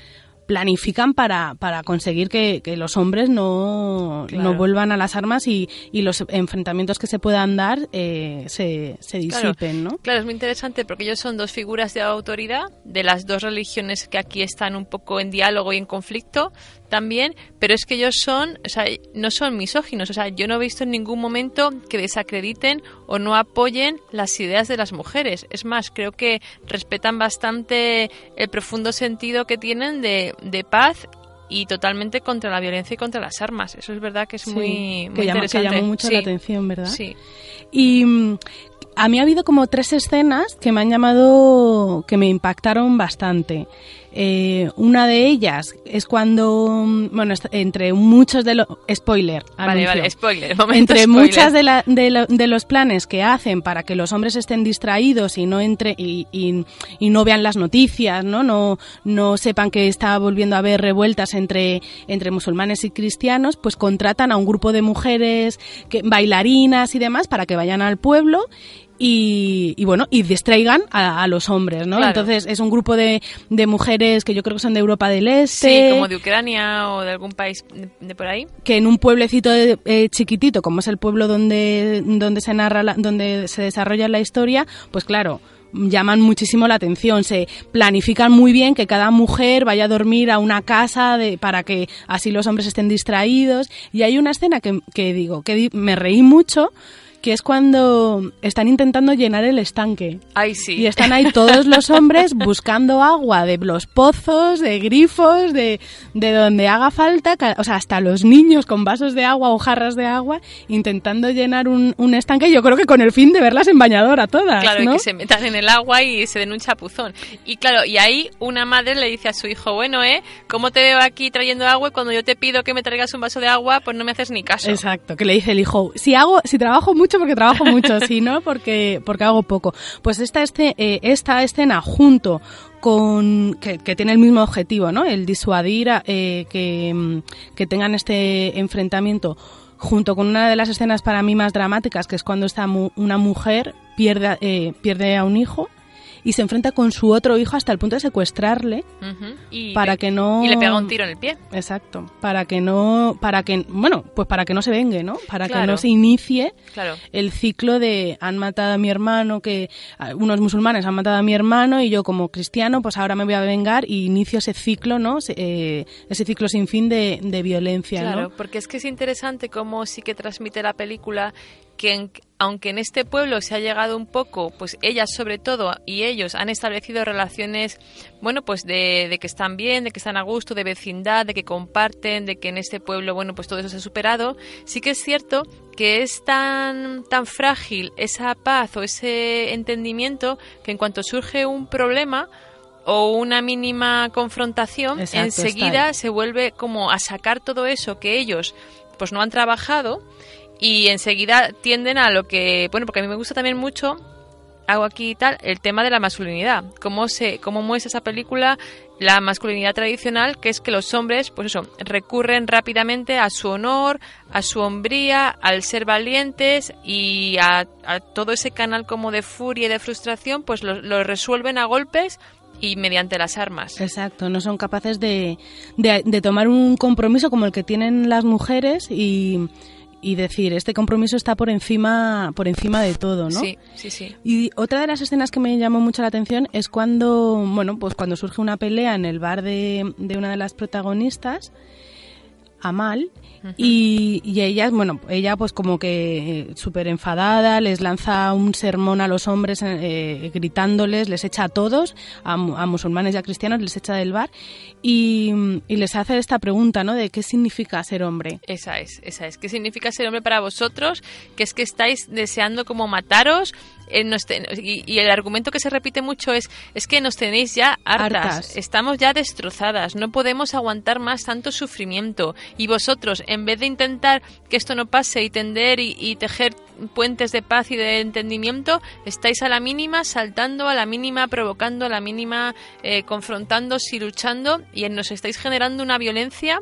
planifican para, para conseguir que, que los hombres no, Claro. no vuelvan a las armas y, y los enfrentamientos que se puedan dar eh, se, se Claro, disipen, ¿no? Claro, es muy interesante porque ellos son dos figuras de autoridad de las dos religiones que aquí están un poco en diálogo y en conflicto también, pero es que ellos son, o sea, no son misóginos, o sea, yo no he visto en ningún momento que desacrediten o no apoyen las ideas de las mujeres. Es más, creo que respetan bastante el profundo sentido que tienen de, de paz y totalmente contra la violencia y contra las armas. Eso es verdad que es Sí, muy, muy que, llama, que interesante. llamó mucho Sí. la atención, ¿verdad? Sí. Y mm, a mí ha habido como tres escenas que me han llamado, que me impactaron bastante. Eh, una de ellas es cuando, mm, bueno, entre muchos de los... Spoiler. Vale, anuncio. vale, spoiler, Entre muchas de, la- de, lo- de los planes que hacen para que los hombres estén distraídos y no entre y, y- y no vean las noticias, ¿no? No, no sepan que está volviendo a haber revueltas entre, entre musulmanes y cristianos, pues contratan a un grupo de mujeres, que, bailarinas y demás para que vayan al pueblo y, y bueno, y distraigan a, a los hombres, ¿no? Claro. Entonces es un grupo de, de mujeres que yo creo que son de Europa del Este. Sí, como de Ucrania o de algún país de, de por ahí. que en un pueblecito de- eh, chiquitito, como es el pueblo donde, donde se narra, la- donde se desarrolla la historia, pues claro, llaman muchísimo la atención, se planifican muy bien que cada mujer vaya a dormir a una casa de, para que así los hombres estén distraídos. Y hay una escena que, que digo, que di- me reí mucho, que es cuando están intentando llenar el estanque. Ay, sí. Y están ahí todos los hombres *laughs* buscando agua de los pozos, de grifos, de, de donde haga falta, o sea, hasta los niños con vasos de agua o jarras de agua, intentando llenar un, un estanque, yo creo que con el fin de verlas en bañador a todas, Claro, y ¿no? que se metan en el agua y se den un chapuzón. Y claro, y ahí una madre le dice a su hijo, bueno, ¿eh? ¿Cómo te veo aquí trayendo agua y cuando yo te pido que me traigas un vaso de agua, pues no me haces ni caso? Exacto, que le dice el hijo, si hago, si trabajo mucho porque trabajo mucho, si no porque porque hago poco. Pues esta este, eh, esta escena junto con que, tiene el mismo objetivo, ¿no? El disuadir eh, que, mm, que tengan este enfrentamiento junto con una de las escenas para mí más dramáticas, que es cuando esta mu- una mujer pierde eh, pierde a un hijo y se enfrenta con su otro hijo hasta el punto de secuestrarle y para le- que no Y le pega un tiro en el pie. Exacto, para que no, para que, bueno, pues para que no se vengue, ¿no? Para que no se inicie Claro. el ciclo de han matado a mi hermano, que unos musulmanes han matado a mi hermano y yo como cristiano, pues ahora me voy a vengar y inicio ese ciclo, ¿no? Eh, ese ciclo sin fin de, de violencia, Claro, ¿no? porque es que es interesante cómo sí que transmite la película que en- aunque en este pueblo se ha llegado un poco, pues ellas sobre todo y ellos han establecido relaciones, bueno, pues de, de que están bien, de que están a gusto, de vecindad, de que comparten, de que en este pueblo, bueno, pues todo eso se ha superado, sí que es cierto que es tan, tan frágil esa paz o ese entendimiento que en cuanto surge un problema, o una mínima confrontación, Exacto, enseguida se vuelve como a sacar todo eso que ellos pues no han trabajado y enseguida tienden a lo que, bueno, porque a mí me gusta también mucho hago aquí y tal el tema de la masculinidad, cómo se cómo muestra esa película la masculinidad tradicional, que es que los hombres, pues eso, recurren rápidamente a su honor, a su hombría, al ser valientes y a, todo ese canal como de furia y de frustración, pues lo, lo resuelven a golpes y mediante las armas. Exacto, no son capaces de, de, de tomar un compromiso como el que tienen las mujeres y, y decir, este compromiso está por encima, por encima de todo, ¿no? Sí, sí, sí. Y otra de las escenas que me llamó mucho la atención es cuando, bueno, pues cuando surge una pelea en el bar de, de una de las protagonistas, Amal, y, y ella, bueno, ella pues como que súper enfadada, les lanza un sermón a los hombres eh, gritándoles, les echa a todos, a, mu- a musulmanes y a cristianos, les echa del bar y, y les hace esta pregunta, ¿no? De qué significa ser hombre. Esa es, esa es. ¿Qué significa ser hombre para vosotros? Que es que estáis deseando como mataros. Eh, nos ten- y, y el argumento que se repite mucho es es que nos tenéis ya hartas, Hartas. estamos ya destrozadas, no podemos aguantar más tanto sufrimiento. Y vosotros en vez de intentar que esto no pase y tender y, y tejer puentes de paz y de entendimiento, estáis a la mínima saltando, a la mínima provocando, a la mínima eh, confrontándose y luchando. Y nos estáis generando una violencia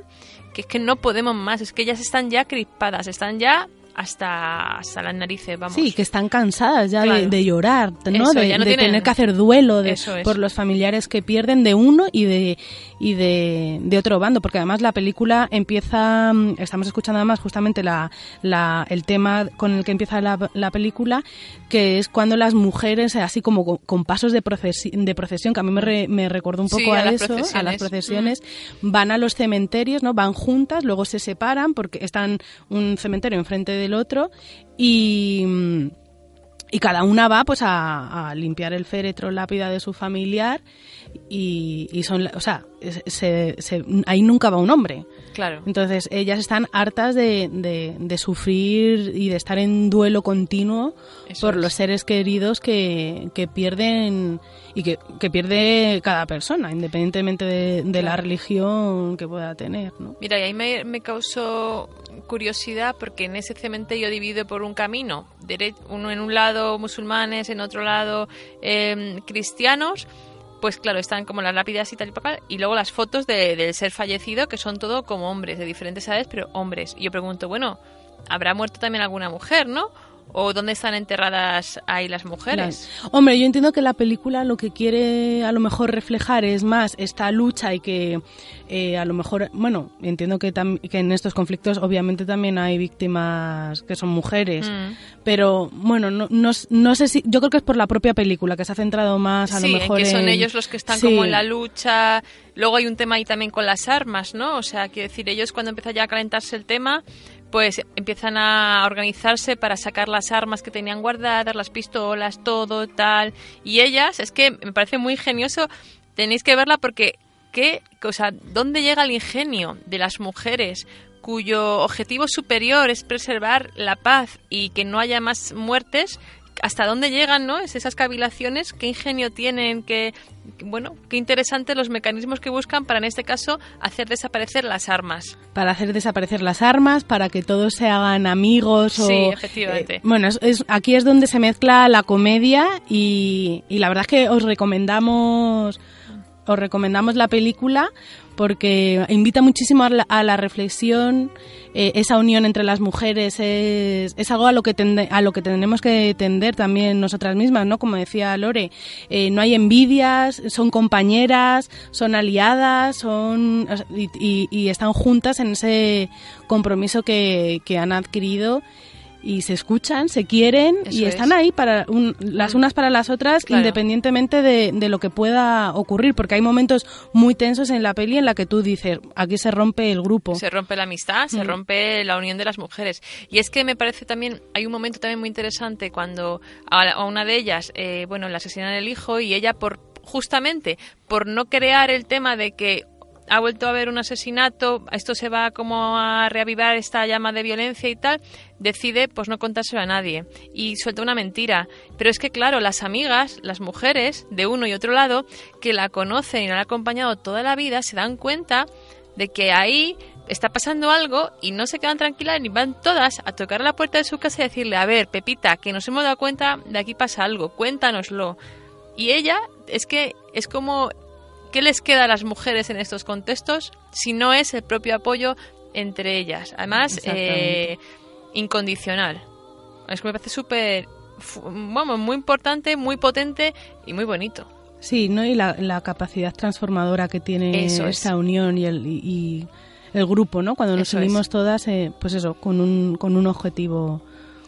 que es que no podemos más, es que ellas están ya crispadas, están ya hasta, hasta las narices, vamos. Sí, que están cansadas ya de- Claro. de, llorar, ¿no? Eso, de ya no de tienen- tener que hacer duelo de- es. por los familiares que pierden de uno y de y de, de otro bando, porque además la película empieza, mm, estamos escuchando además justamente la, la- el tema con el que empieza la, la película, que es cuando las mujeres, así como con, con pasos de, procesi- de procesión, que a mí me, re- me recordó un Sí, poco a eso, a las procesiones. procesiones, van a los cementerios, ¿no? Van juntas, luego se separan porque están un cementerio enfrente del otro y, y cada una va pues a limpiar el féretro lápida de su familiar y, y son, o sea, se- se- ahí nunca va un hombre. Claro. Entonces ellas están hartas de, de- de sufrir y de estar en duelo continuo Eso por es. los seres queridos que, que pierden y que, que pierde cada persona, independientemente de, de la religión que pueda tener. ¿no? Mira, y ahí me, me causó curiosidad porque en ese cementerio dividido por un camino, uno en un lado musulmanes, en otro lado em, cristianos, pues claro, están como las lápidas y tal y cual, y luego las fotos de- del ser fallecido, que son todo como hombres, de diferentes edades, pero hombres. Y yo pregunto, bueno, ¿habrá muerto también alguna mujer, no? ¿O dónde están enterradas ahí las mujeres? Hombre, yo entiendo que la película lo que quiere a lo mejor reflejar es más esta lucha y que eh, a lo mejor, bueno, entiendo que, que en estos conflictos obviamente también hay víctimas que son mujeres, Mm. pero bueno, no, no, no sé si, yo creo que es por la propia película que se ha centrado más a sí, lo mejor en que son en- ellos los que están Sí. como en la lucha. Luego hay un tema ahí también con las armas, ¿no? O sea, quiero decir, ellos cuando empieza ya a calentarse el tema, pues empiezan a organizarse para sacar las armas que tenían guardadas, las pistolas, todo, tal. Y ellas, es que me parece muy ingenioso, tenéis que verla porque, ¿qué? O sea, ¿dónde llega el ingenio de las mujeres? cuyo objetivo superior es preservar la paz y que no haya más muertes, hasta dónde llegan, ¿no? Es esas cavilaciones, qué ingenio tienen, qué bueno, qué interesantes los mecanismos que buscan para en este caso hacer desaparecer las armas. para hacer desaparecer las armas, para que todos se hagan amigos. o, Sí, efectivamente. eh, bueno, es, es- aquí es donde se mezcla la comedia y, y la verdad es que os recomendamos, os recomendamos la película porque invita muchísimo a la, a la reflexión. eh, esa unión entre las mujeres es, es algo a lo que tende- a lo que tenemos que tender también nosotras mismas, ¿no? Como decía Lore, eh, no hay envidias, son compañeras, son aliadas, son y, y- y están juntas en ese compromiso que, que han adquirido y se escuchan, se quieren y están es. ahí para un- las unas para las otras Claro. independientemente de, de lo que pueda ocurrir, porque hay momentos muy tensos en la peli en la que tú dices, aquí se rompe el grupo. Se rompe la amistad, se Mm. rompe la unión de las mujeres. Y es que me parece también, hay un momento también muy interesante cuando a, a una de ellas, eh, bueno, le asesinan el hijo y ella por justamente por no crear el tema de que ha vuelto a haber un asesinato, esto se va como a reavivar esta llama de violencia y tal, decide pues no contárselo a nadie y suelta una mentira. Pero es que claro, las amigas, las mujeres de uno y otro lado, que la conocen y la han acompañado toda la vida, se dan cuenta de que ahí está pasando algo y no se quedan tranquilas ni van todas a tocar la puerta de su casa y decirle, a ver, Pepita, que nos hemos dado cuenta de aquí pasa algo, cuéntanoslo. Y ella es que es como, ¿qué les queda a las mujeres en estos contextos si no es el propio apoyo entre ellas? Además, eh, incondicional. Es que me parece súper, bueno, muy importante, muy potente y muy bonito. Sí, ¿no? Y la, la capacidad transformadora que tiene Eso es. esa unión y el, y, y el grupo, ¿no? Cuando nos Eso unimos es. todas, eh, pues eso, con un, con un objetivo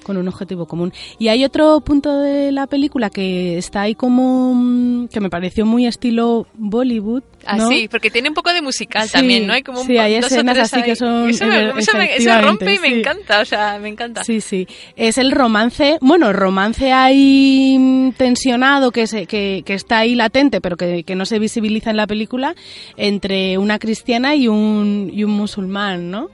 con un objetivo común. Y hay otro punto de la película que está ahí como mm, que me pareció muy estilo Bollywood, Ah, ¿no? sí, porque tiene un poco de musical Sí, también, ¿no? Hay como un sí, hay escenas así que son, Eso, me, eso, me- eso efectivamente, rompe y me encanta, o sea, me encanta. Sí, sí. Es el romance, bueno, romance ahí mm, tensionado que, se, que, que está ahí latente, pero que, que no se visibiliza en la película, entre una cristiana y un, y un musulmán, ¿no?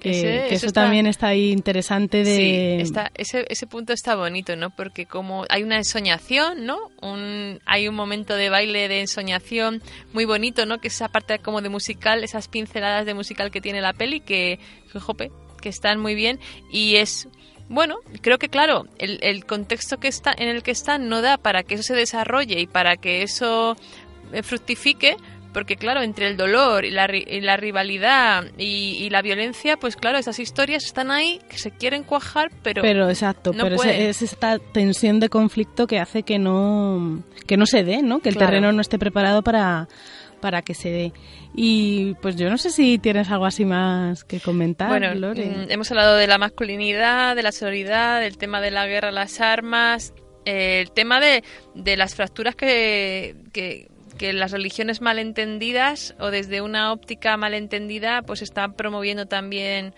Que, Ese- que eso eso está- también está ahí interesante de... Sí, está, ese, ese punto está bonito, ¿no? Porque como hay una ensoñación, ¿no? Un, hay un momento de baile de ensoñación muy bonito, ¿no? Que es esa parte como de musical, esas pinceladas de musical que tiene la peli, que, que, jope, que están muy bien. Y es, bueno, creo que claro, el, el contexto que está, en el que están no da para que eso se desarrolle y para que eso eh, fructifique, porque claro, entre el dolor y la, y la rivalidad y, y la violencia, pues claro, esas historias están ahí que se quieren cuajar, pero, Pero, exacto, no pero es, es esta tensión de conflicto que hace que no, que no se dé, ¿no? Que el Claro. terreno no esté preparado para, para que se dé. Y pues yo no sé si tienes algo así más que comentar, Bueno, Lore. mm, hemos hablado de la masculinidad, de la sororidad, del tema de la guerra, las armas, eh, el tema de, de las fracturas que, que, que las religiones malentendidas o desde una óptica malentendida pues están promoviendo también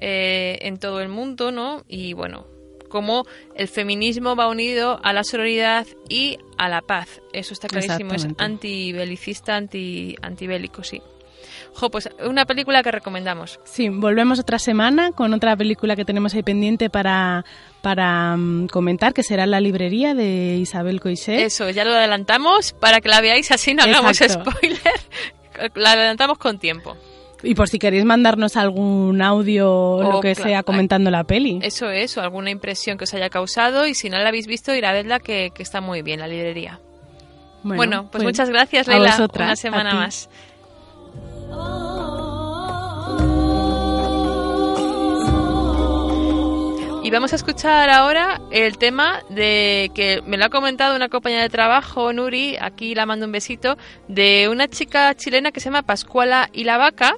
eh, en todo el mundo, ¿no? Y bueno, cómo el feminismo va unido a la sororidad y a la paz. Eso está clarísimo, es antibelicista, anti, antibélico, sí. Jo, pues una película que recomendamos. Sí, volvemos otra semana con otra película que tenemos ahí pendiente para, para mm, comentar, que será La librería de Isabel Coixet. Eso, ya lo adelantamos para que la veáis así no hagamos Exacto. spoiler. *laughs* La adelantamos con tiempo. Y por si queréis mandarnos algún audio o lo O, que sea comentando la peli. Eso es, o alguna impresión que os haya causado y si no la habéis visto, ir a verla que, que está muy bien, la librería. Bueno, pues, muchas gracias, Leila. vosotras, Una semana más. Y vamos a escuchar ahora el tema de que me lo ha comentado una compañera de trabajo, Nuri, aquí la mando un besito, de una chica chilena que se llama Pascuala y la Vaca.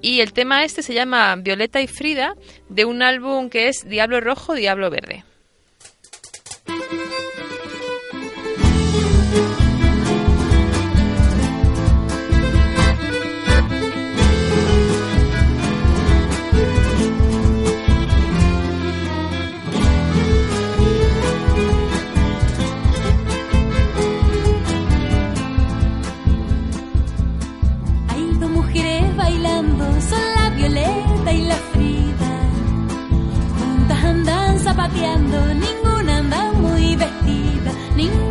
Y el tema este se llama Violeta y Frida, de un álbum que es Diablo Rojo, Diablo Verde. Son la Violeta y la Frida. Juntas andan zapateando, ninguna anda muy vestida, ninguna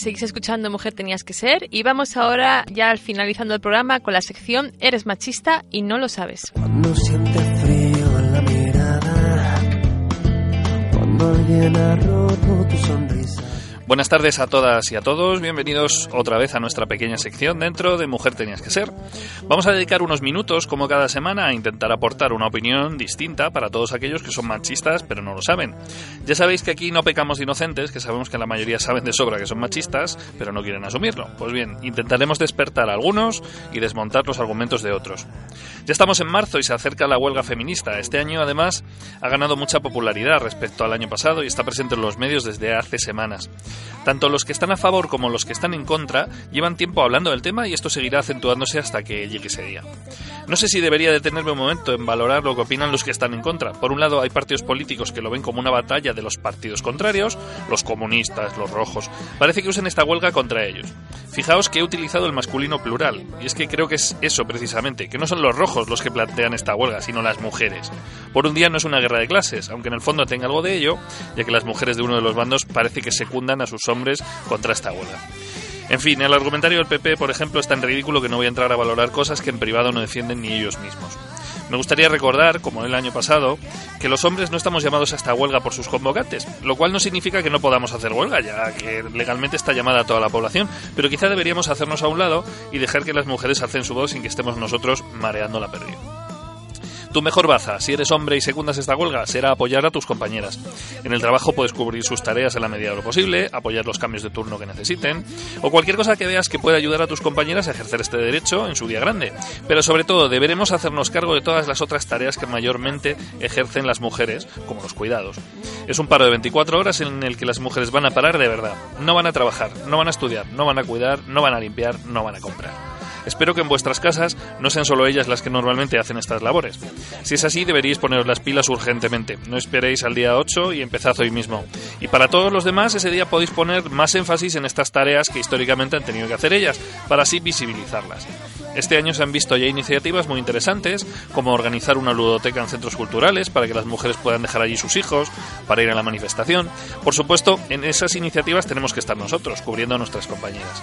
seguís escuchando Mujer Tenías que Ser y vamos ahora ya al finalizando el programa con la sección Eres machista y no lo sabes. Cuando sientes frío en la mirada, cuando alguien roto tu sonrisa. Buenas tardes a todas y a todos, bienvenidos otra vez a nuestra pequeña sección dentro de Mujer Tenías que Ser. Vamos a dedicar unos minutos, como cada semana, a intentar aportar una opinión distinta para todos aquellos que son machistas pero no lo saben. Ya sabéis que aquí no pecamos de inocentes, que sabemos que la mayoría saben de sobra que son machistas, pero no quieren asumirlo. Pues bien, intentaremos despertar a algunos y desmontar los argumentos de otros. Ya estamos en marzo y se acerca la huelga feminista. Este año, además, ha ganado mucha popularidad respecto al año pasado y está presente en los medios desde hace semanas. Tanto los que están a favor como los que están en contra llevan tiempo hablando del tema y esto seguirá acentuándose hasta que llegue ese día. No sé si debería detenerme un momento en valorar lo que opinan los que están en contra. Por un lado, hay partidos políticos que lo ven como una batalla de los partidos contrarios, los comunistas, los rojos. Parece que usen esta huelga contra ellos. Fijaos que he utilizado el masculino plural, y es que creo que es eso precisamente, que no son los rojos los que plantean esta huelga, sino las mujeres. Por un día no es una guerra de clases, aunque en el fondo tenga algo de ello, ya que las mujeres de uno de los bandos parece que secundan a sus hombres contra esta huelga. En fin, el argumentario del PP, por ejemplo, es tan ridículo que no voy a entrar a valorar cosas que en privado no defienden ni ellos mismos. Me gustaría recordar, como el año pasado, que los hombres no estamos llamados a esta huelga por sus convocantes, lo cual no significa que no podamos hacer huelga, ya que legalmente está llamada a toda la población, pero quizá deberíamos hacernos a un lado y dejar que las mujeres alcen su voz sin que estemos nosotros mareando la pérdida. Tu mejor baza, si eres hombre y secundas esta huelga, será apoyar a tus compañeras. En el trabajo puedes cubrir sus tareas en la medida de lo posible, apoyar los cambios de turno que necesiten, o cualquier cosa que veas que pueda ayudar a tus compañeras a ejercer este derecho en su día grande. Pero sobre todo, deberemos hacernos cargo de todas las otras tareas que mayormente ejercen las mujeres, como los cuidados. Es un paro de 24 horas en el que las mujeres van a parar de verdad. No van a trabajar, no van a estudiar, no van a cuidar, no van a limpiar, no van a comprar. Espero que en vuestras casas no sean solo ellas las que normalmente hacen estas labores. Si es así, deberíais poneros las pilas urgentemente. No esperéis al día 8 y empezad hoy mismo. Y para todos los demás, ese día podéis poner más énfasis en estas tareas que históricamente han tenido que hacer ellas, para así visibilizarlas. Este año se han visto ya iniciativas muy interesantes, como organizar una ludoteca en centros culturales para que las mujeres puedan dejar allí sus hijos, para ir a la manifestación. Por supuesto, en esas iniciativas tenemos que estar nosotros, cubriendo a nuestras compañeras.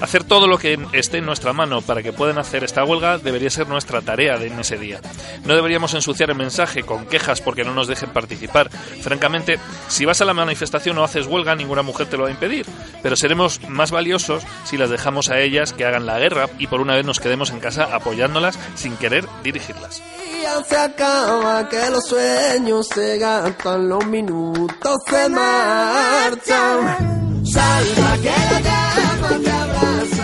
Hacer todo lo que esté en nuestra mano para que puedan hacer esta huelga debería ser nuestra tarea en ese día. No deberíamos ensuciar el mensaje con quejas porque no nos dejen participar. Francamente, si vas a la manifestación o haces huelga, ninguna mujer te lo va a impedir. Pero seremos más valiosos si las dejamos a ellas que hagan la guerra y por una vez nos quedemos en casa apoyándolas sin querer dirigirlas. día se acaba, que los sueños se gastan, los minutos se marchan. Salva que la llama te abraza,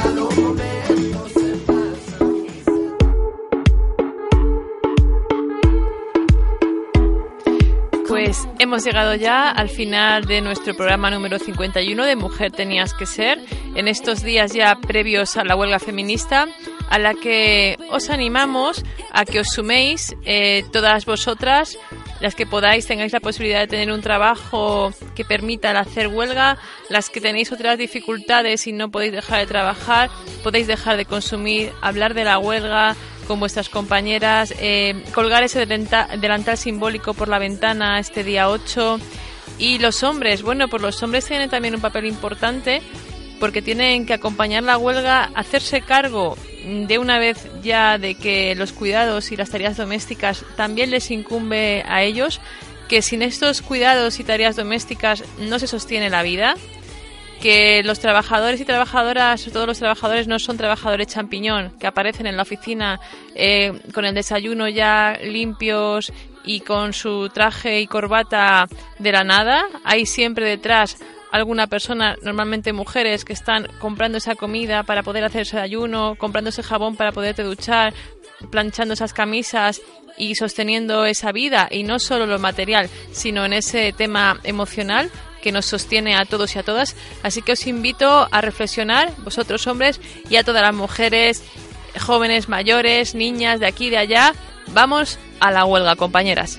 Pues hemos llegado ya al final de nuestro programa número 51 de Mujer Tenías que Ser, en estos días ya previos a la huelga feminista, a la que os animamos a que os suméis eh, todas vosotras, las que podáis, tengáis la posibilidad de tener un trabajo que permita hacer huelga, las que tenéis otras dificultades y no podéis dejar de trabajar, podéis dejar de consumir, hablar de la huelga, con vuestras compañeras, eh, colgar ese delantal simbólico por la ventana este día 8. Y los hombres, bueno, pues los hombres tienen también un papel importante porque tienen que acompañar la huelga, hacerse cargo de una vez ya de que los cuidados y las tareas domésticas también les incumbe a ellos, que sin estos cuidados y tareas domésticas no se sostiene la vida, que los trabajadores y trabajadoras, sobre todo los trabajadores, no son trabajadores champiñón, que aparecen en la oficina eh, con el desayuno ya limpios y con su traje y corbata de la nada. Hay siempre detrás alguna persona, normalmente mujeres, que están comprando esa comida para poder hacer ese desayuno, comprando ese jabón para poderte duchar, planchando esas camisas y sosteniendo esa vida, y no solo lo material, sino en ese tema emocional que nos sostiene a todos y a todas. Así que os invito a reflexionar, vosotros hombres, y a todas las mujeres, jóvenes, mayores, niñas, de aquí y de allá. Vamos a la huelga, compañeras.